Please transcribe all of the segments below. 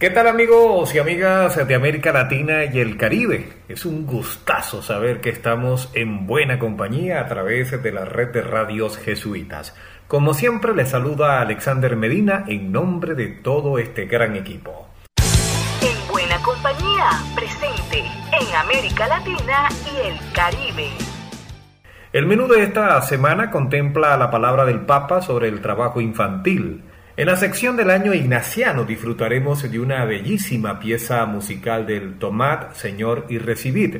¿Qué tal amigos y amigas de América Latina y el Caribe? Es un gustazo saber que estamos en buena compañía a través de la red de radios jesuitas. Como siempre les saluda Alexander Medina en nombre de todo este gran equipo. En buena compañía, presente en América Latina y el Caribe. El menú de esta semana contempla la palabra del Papa sobre el trabajo infantil en la sección del año ignaciano disfrutaremos de una bellísima pieza musical del Tomad, Señor y Recibid.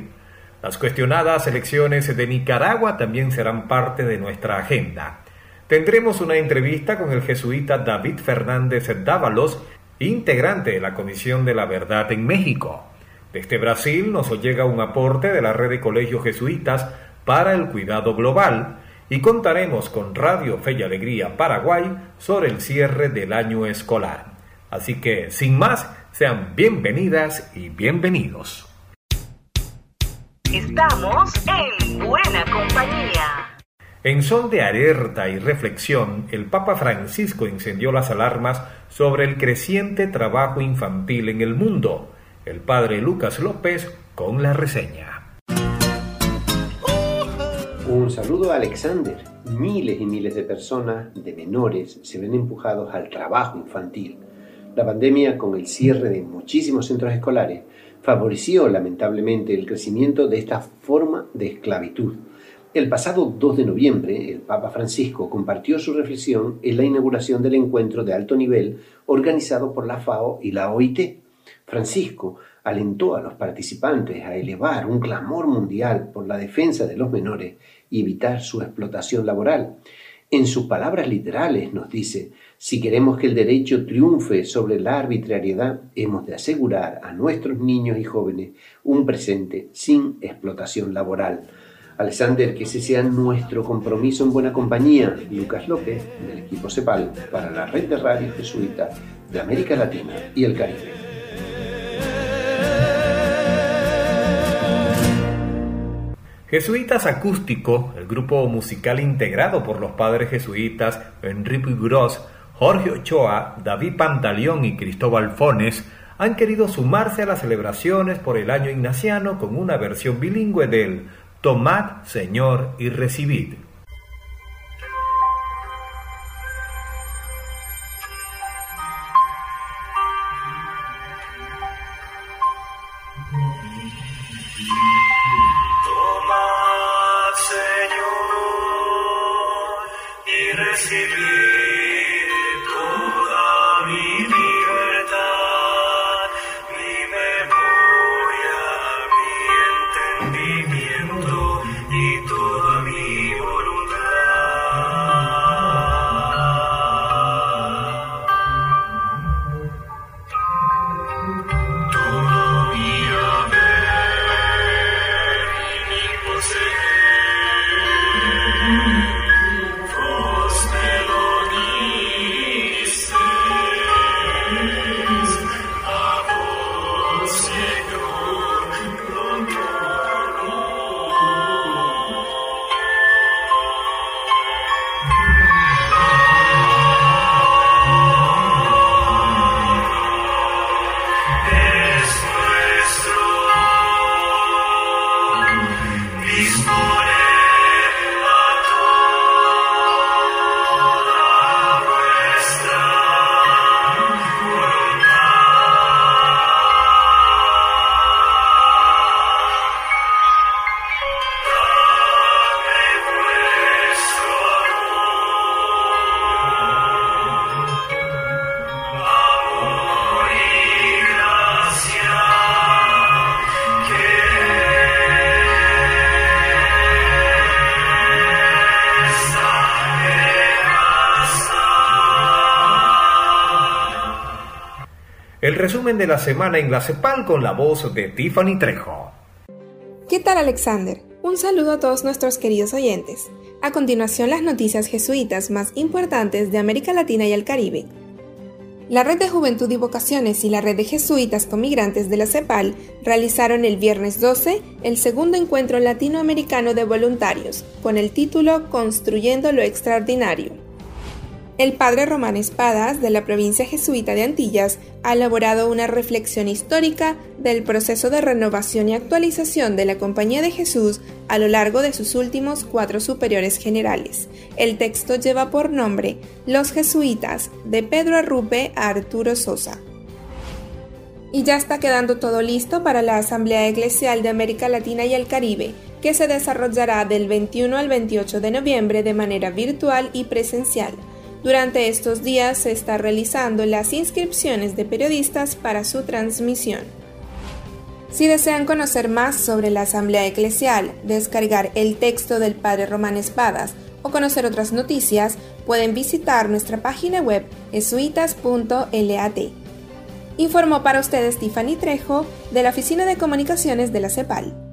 Las cuestionadas elecciones de Nicaragua también serán parte de nuestra agenda. Tendremos una entrevista con el jesuita David Fernández Dávalos, integrante de la Comisión de la Verdad en México. Desde Brasil nos llega un aporte de la red de colegios jesuitas para el cuidado global, y contaremos con Radio Fe y Alegría Paraguay sobre el cierre del año escolar. Así que, sin más, sean bienvenidas y bienvenidos. Estamos en buena compañía. En son de alerta y reflexión, el Papa Francisco encendió las alarmas sobre el creciente trabajo infantil en el mundo. El padre Lucas López con la reseña. Un saludo a Alexander. Miles y miles de personas, de menores, se ven empujados al trabajo infantil. La pandemia, con el cierre de muchísimos centros escolares, favoreció lamentablemente el crecimiento de esta forma de esclavitud. El pasado 2 de noviembre, el Papa Francisco compartió su reflexión en la inauguración del encuentro de alto nivel organizado por la FAO y la OIT. Francisco alentó a los participantes a elevar un clamor mundial por la defensa de los menores y evitar su explotación laboral. En sus palabras literales nos dice, si queremos que el derecho triunfe sobre la arbitrariedad, hemos de asegurar a nuestros niños y jóvenes un presente sin explotación laboral. Alexander, que ese sea nuestro compromiso en buena compañía. Lucas López, del equipo CEPAL, para la red de radio jesuita de América Latina y el Caribe. Jesuitas Acústico, el grupo musical integrado por los padres jesuitas Enrique Gross, Jorge Ochoa, David Pantaleón y Cristóbal Fones, han querido sumarse a las celebraciones por el año ignaciano con una versión bilingüe del Tomad, Señor, y recibid. Resumen de la semana en la CEPAL con la voz de Tiffany Trejo. ¿Qué tal Alexander? Un saludo a todos nuestros queridos oyentes. A continuación las noticias jesuitas más importantes de América Latina y el Caribe. La Red de Juventud y Vocaciones y la Red de Jesuitas con Migrantes de la CEPAL realizaron el viernes 12 el segundo encuentro latinoamericano de voluntarios, con el título Construyendo lo Extraordinario. El padre Román Espadas, de la provincia jesuita de Antillas, ha elaborado una reflexión histórica del proceso de renovación y actualización de la Compañía de Jesús a lo largo de sus últimos cuatro superiores generales. El texto lleva por nombre Los Jesuitas, de Pedro Arrupe a Arturo Sosa. Y ya está quedando todo listo para la Asamblea Eclesial de América Latina y el Caribe, que se desarrollará del 21 al 28 de noviembre de manera virtual y presencial. Durante estos días se está realizando las inscripciones de periodistas para su transmisión. Si desean conocer más sobre la Asamblea Eclesial, descargar el texto del Padre Román Espadas o conocer otras noticias, pueden visitar nuestra página web jesuitas.lat. Informó para ustedes Tiffany Trejo de la Oficina de Comunicaciones de la CEPAL.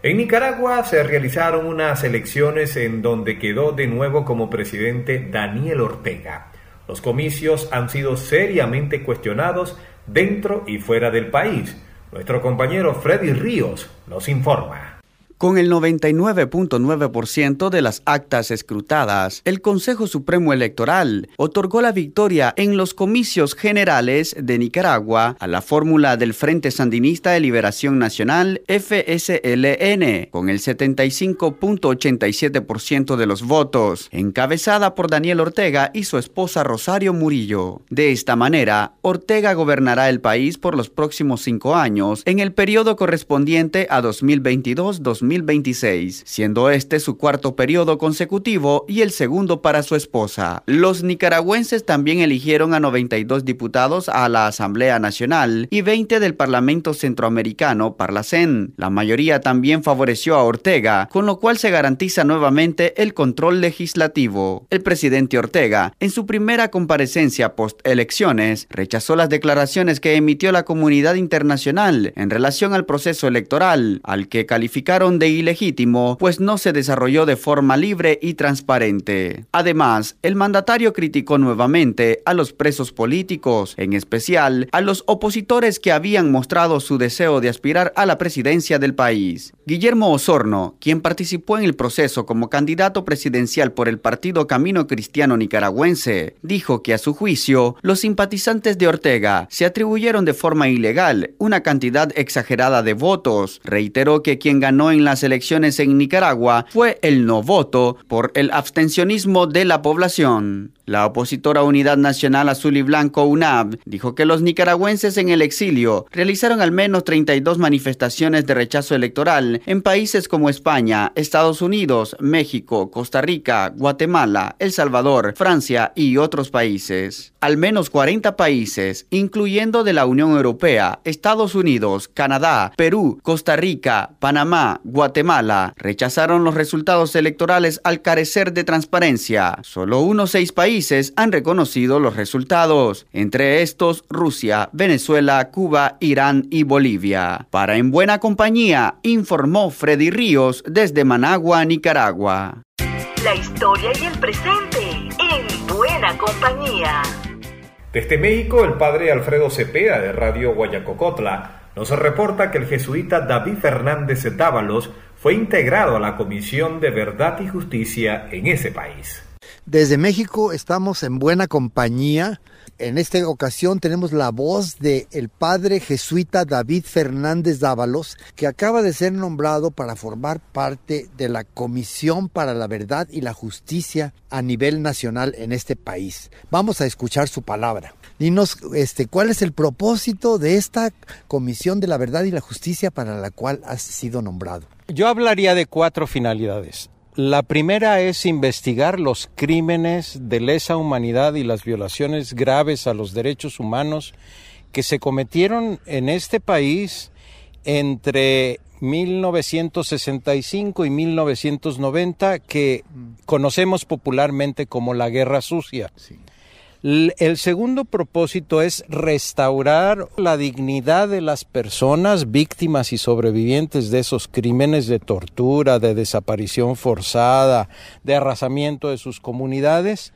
En Nicaragua se realizaron unas elecciones en donde quedó de nuevo como presidente Daniel Ortega. Los comicios han sido seriamente cuestionados dentro y fuera del país. Nuestro compañero Freddy Ríos nos informa. Con el 99.9% de las actas escrutadas, el Consejo Supremo Electoral otorgó la victoria en los comicios generales de Nicaragua a la fórmula del Frente Sandinista de Liberación Nacional, FSLN, con el 75.87% de los votos, encabezada por Daniel Ortega y su esposa Rosario Murillo. De esta manera, Ortega gobernará el país por los próximos cinco años en el periodo correspondiente a 2022-2023 2026, siendo este su cuarto periodo consecutivo y el segundo para su esposa. Los nicaragüenses también eligieron a 92 diputados a la Asamblea Nacional y 20 del Parlamento Centroamericano, Parlacén. La mayoría también favoreció a Ortega, con lo cual se garantiza nuevamente el control legislativo. El presidente Ortega, en su primera comparecencia post-elecciones, rechazó las declaraciones que emitió la comunidad internacional en relación al proceso electoral, al que calificaron de ilegítimo, pues no se desarrolló de forma libre y transparente. Además, el mandatario criticó nuevamente a los presos políticos, en especial a los opositores que habían mostrado su deseo de aspirar a la presidencia del país. Guillermo Osorno, quien participó en el proceso como candidato presidencial por el Partido Camino Cristiano Nicaragüense, dijo que a su juicio, los simpatizantes de Ortega se atribuyeron de forma ilegal una cantidad exagerada de votos. Reiteró que quien ganó en las elecciones en Nicaragua fue el no voto por el abstencionismo de la población. La opositora Unidad Nacional Azul y Blanco UNAB dijo que los nicaragüenses en el exilio realizaron al menos 32 manifestaciones de rechazo electoral en países como España, Estados Unidos, México, Costa Rica, Guatemala, El Salvador, Francia y otros países. Al menos 40 países, incluyendo de la Unión Europea, Estados Unidos, Canadá, Perú, Costa Rica, Panamá, Guatemala, rechazaron los resultados electorales al carecer de transparencia. Solo unos seis países han reconocido los resultados, entre estos Rusia, Venezuela, Cuba, Irán y Bolivia. Para En Buena Compañía, informó Freddy Ríos desde Managua, Nicaragua. La historia y el presente en Buena Compañía. Desde México, el padre Alfredo Cepeda de Radio Guayacocotla nos reporta que el jesuita David Fernández Dávalos fue integrado a la Comisión de Verdad y Justicia en ese país. Desde México estamos en buena compañía. En esta ocasión tenemos la voz del el padre jesuita David Fernández Dávalos, que acaba de ser nombrado para formar parte de la Comisión para la Verdad y la Justicia a nivel nacional en este país. Vamos a escuchar su palabra. Dinos este, cuál es el propósito de esta Comisión de la Verdad y la Justicia para la cual has sido nombrado. Yo hablaría de cuatro finalidades. La primera es investigar los crímenes de lesa humanidad y las violaciones graves a los derechos humanos que se cometieron en este país entre 1965 y 1990 que conocemos popularmente como la Guerra Sucia. El segundo propósito es restaurar la dignidad de las personas víctimas y sobrevivientes de esos crímenes de tortura, de desaparición forzada, de arrasamiento de sus comunidades.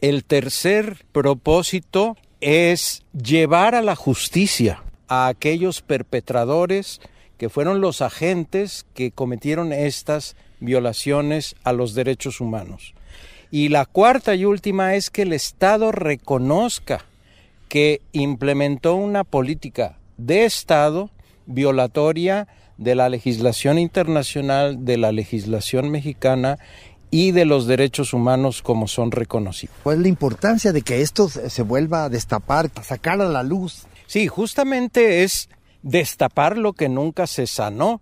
El tercer propósito es llevar a la justicia a aquellos perpetradores que fueron los agentes que cometieron estas violaciones a los derechos humanos. Y la cuarta y última es que el Estado reconozca que implementó una política de Estado violatoria de la legislación internacional, de la legislación mexicana y de los derechos humanos como son reconocidos. ¿Cuál es la importancia de que esto se vuelva a destapar, a sacar a la luz? Sí, justamente es destapar lo que nunca se sanó.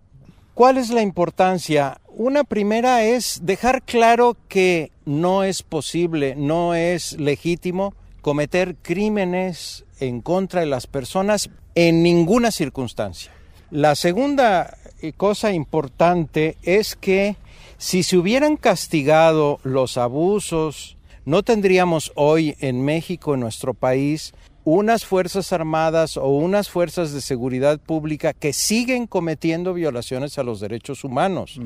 ¿Cuál es la importancia? Una primera es dejar claro que no es posible, no es legítimo cometer crímenes en contra de las personas en ninguna circunstancia. La segunda eh, cosa importante es que si se hubieran castigado los abusos, no tendríamos hoy en México, en nuestro país, unas Fuerzas Armadas o unas fuerzas de seguridad pública que siguen cometiendo violaciones a los derechos humanos.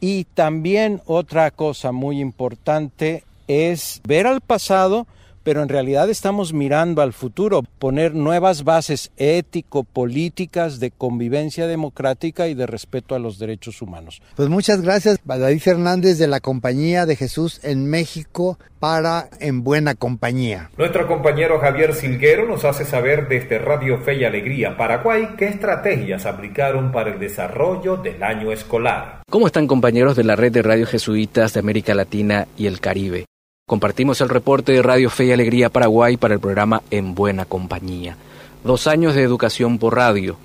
Y también otra cosa muy importante es ver al pasado pero en realidad estamos mirando al futuro, poner nuevas bases ético-políticas de convivencia democrática y de respeto a los derechos humanos. Pues muchas gracias, David Fernández de la Compañía de Jesús en México para En Buena Compañía. Nuestro compañero Javier Silguero nos hace saber desde Radio Fe y Alegría Paraguay qué estrategias aplicaron para el desarrollo del año escolar. ¿Cómo están compañeros de la red de radio jesuitas de América Latina y el Caribe? Compartimos el reporte de Radio Fe y Alegría Paraguay para el programa En Buena Compañía. Dos años de educación por radio.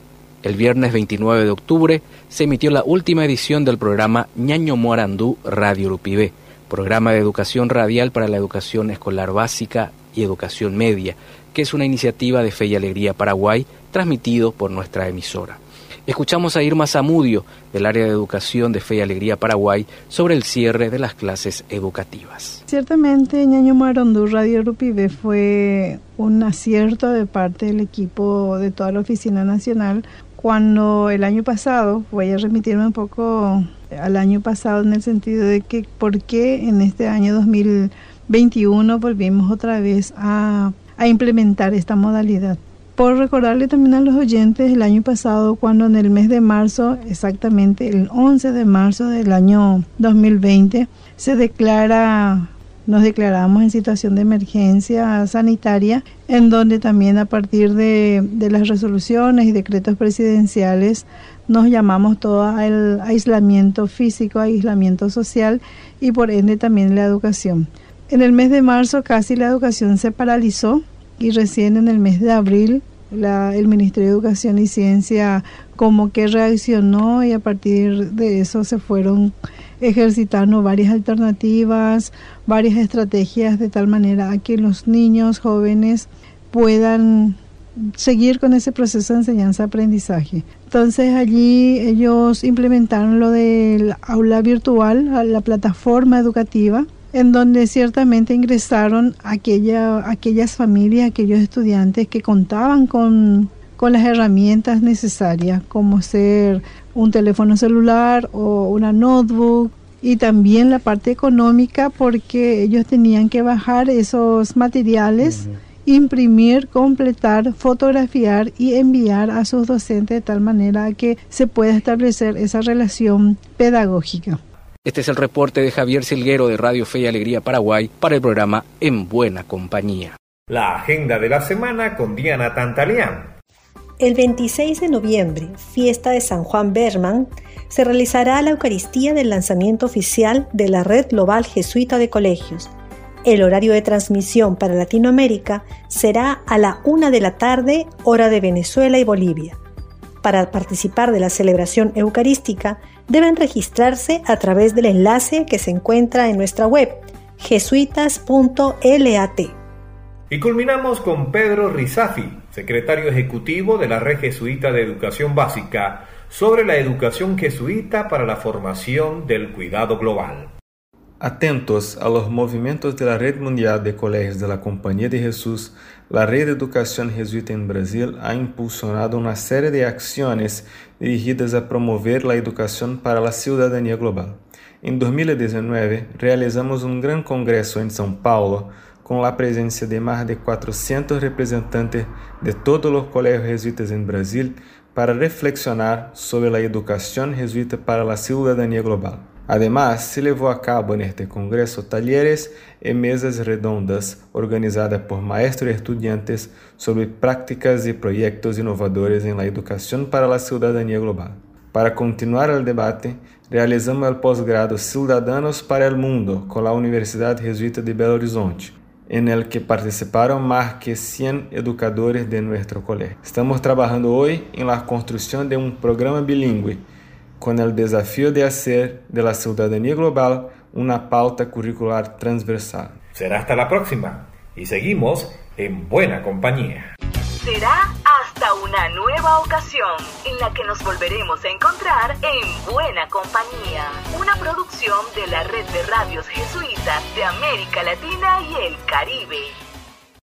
El viernes 29 de octubre se emitió la última edición del programa Ñaño Moarandú Radio Rupibé, programa de educación radial para la educación escolar básica y educación media, que es una iniciativa de Fe y Alegría Paraguay transmitido por nuestra emisora. Escuchamos a Irma Zamudio, del área de educación de Fe y Alegría Paraguay, sobre el cierre de las clases educativas. Ciertamente, Ñaño Marondú Radio Rupibe fue un acierto de parte del equipo de toda la Oficina Nacional cuando el año pasado, voy a remitirme un poco al año pasado en el sentido de que por qué en este año 2021 volvimos otra vez a implementar esta modalidad. Por recordarle también a los oyentes, el año pasado, cuando en el mes de marzo, exactamente el 11 de marzo del año 2020, se declara, nos declaramos en situación de emergencia sanitaria, en donde también a partir de, de las resoluciones y decretos presidenciales nos llamamos todo al aislamiento físico, aislamiento social y por ende también la educación. En el mes de marzo casi la educación se paralizó y recién en el mes de abril el Ministerio de Educación y Ciencia como que reaccionó y a partir de eso se fueron ejercitando varias alternativas, varias estrategias de tal manera a que los niños jóvenes puedan seguir con ese proceso de enseñanza-aprendizaje. Entonces allí ellos implementaron lo del aula virtual, la plataforma educativa, en donde ciertamente ingresaron aquella, aquellas familias, aquellos estudiantes que contaban con, con las herramientas necesarias, como ser un teléfono celular o una notebook, y también la parte económica porque ellos tenían que bajar esos materiales, imprimir, completar, fotografiar y enviar a sus docentes de tal manera que se pueda establecer esa relación pedagógica. Este es el reporte de Javier Silguero de Radio Fe y Alegría Paraguay para el programa En Buena Compañía. La agenda de la semana con Diana Tantaleán. El 26 de noviembre, fiesta de San Juan Berman, se realizará la Eucaristía del lanzamiento oficial de la Red Global Jesuita de Colegios. El horario de transmisión para Latinoamérica será a la una de la tarde, hora de Venezuela y Bolivia. Para participar de la celebración eucarística, deben registrarse a través del enlace que se encuentra en nuestra web jesuitas.lat. Y culminamos con Pedro Rizafi, secretario ejecutivo de la Red Jesuita de Educación Básica, sobre la educación jesuita para la formación del cuidado global. Atentos a los movimientos de la Red Mundial de Colegios de la Compañía de Jesús, la Red de Educación Jesuita en Brasil ha impulsionado una serie de acciones dirigidas a promover la educación para la ciudadanía global. En 2019, realizamos un gran congreso en São Paulo con la presencia de más de 400 representantes de todos los colegios jesuitas en Brasil para reflexionar sobre la educación jesuita para la ciudadanía global. Además, se llevó a cabo en este congreso talleres y mesas redondas organizadas por maestros y estudiantes sobre prácticas y proyectos innovadores en la educación para la ciudadanía global. Para continuar el debate, realizamos el posgrado Ciudadanos para el Mundo con la Universidad Jesuita de Belo Horizonte, en el que participaron más que 100 educadores de nuestro colegio. Estamos trabajando hoy en la construcción de un programa bilingüe con el desafío de hacer de la ciudadanía global una pauta curricular transversal. Será hasta la próxima y seguimos en buena compañía. Será hasta una nueva ocasión en la que nos volveremos a encontrar en Buena Compañía, una producción de la red de radios jesuitas de América Latina y el Caribe.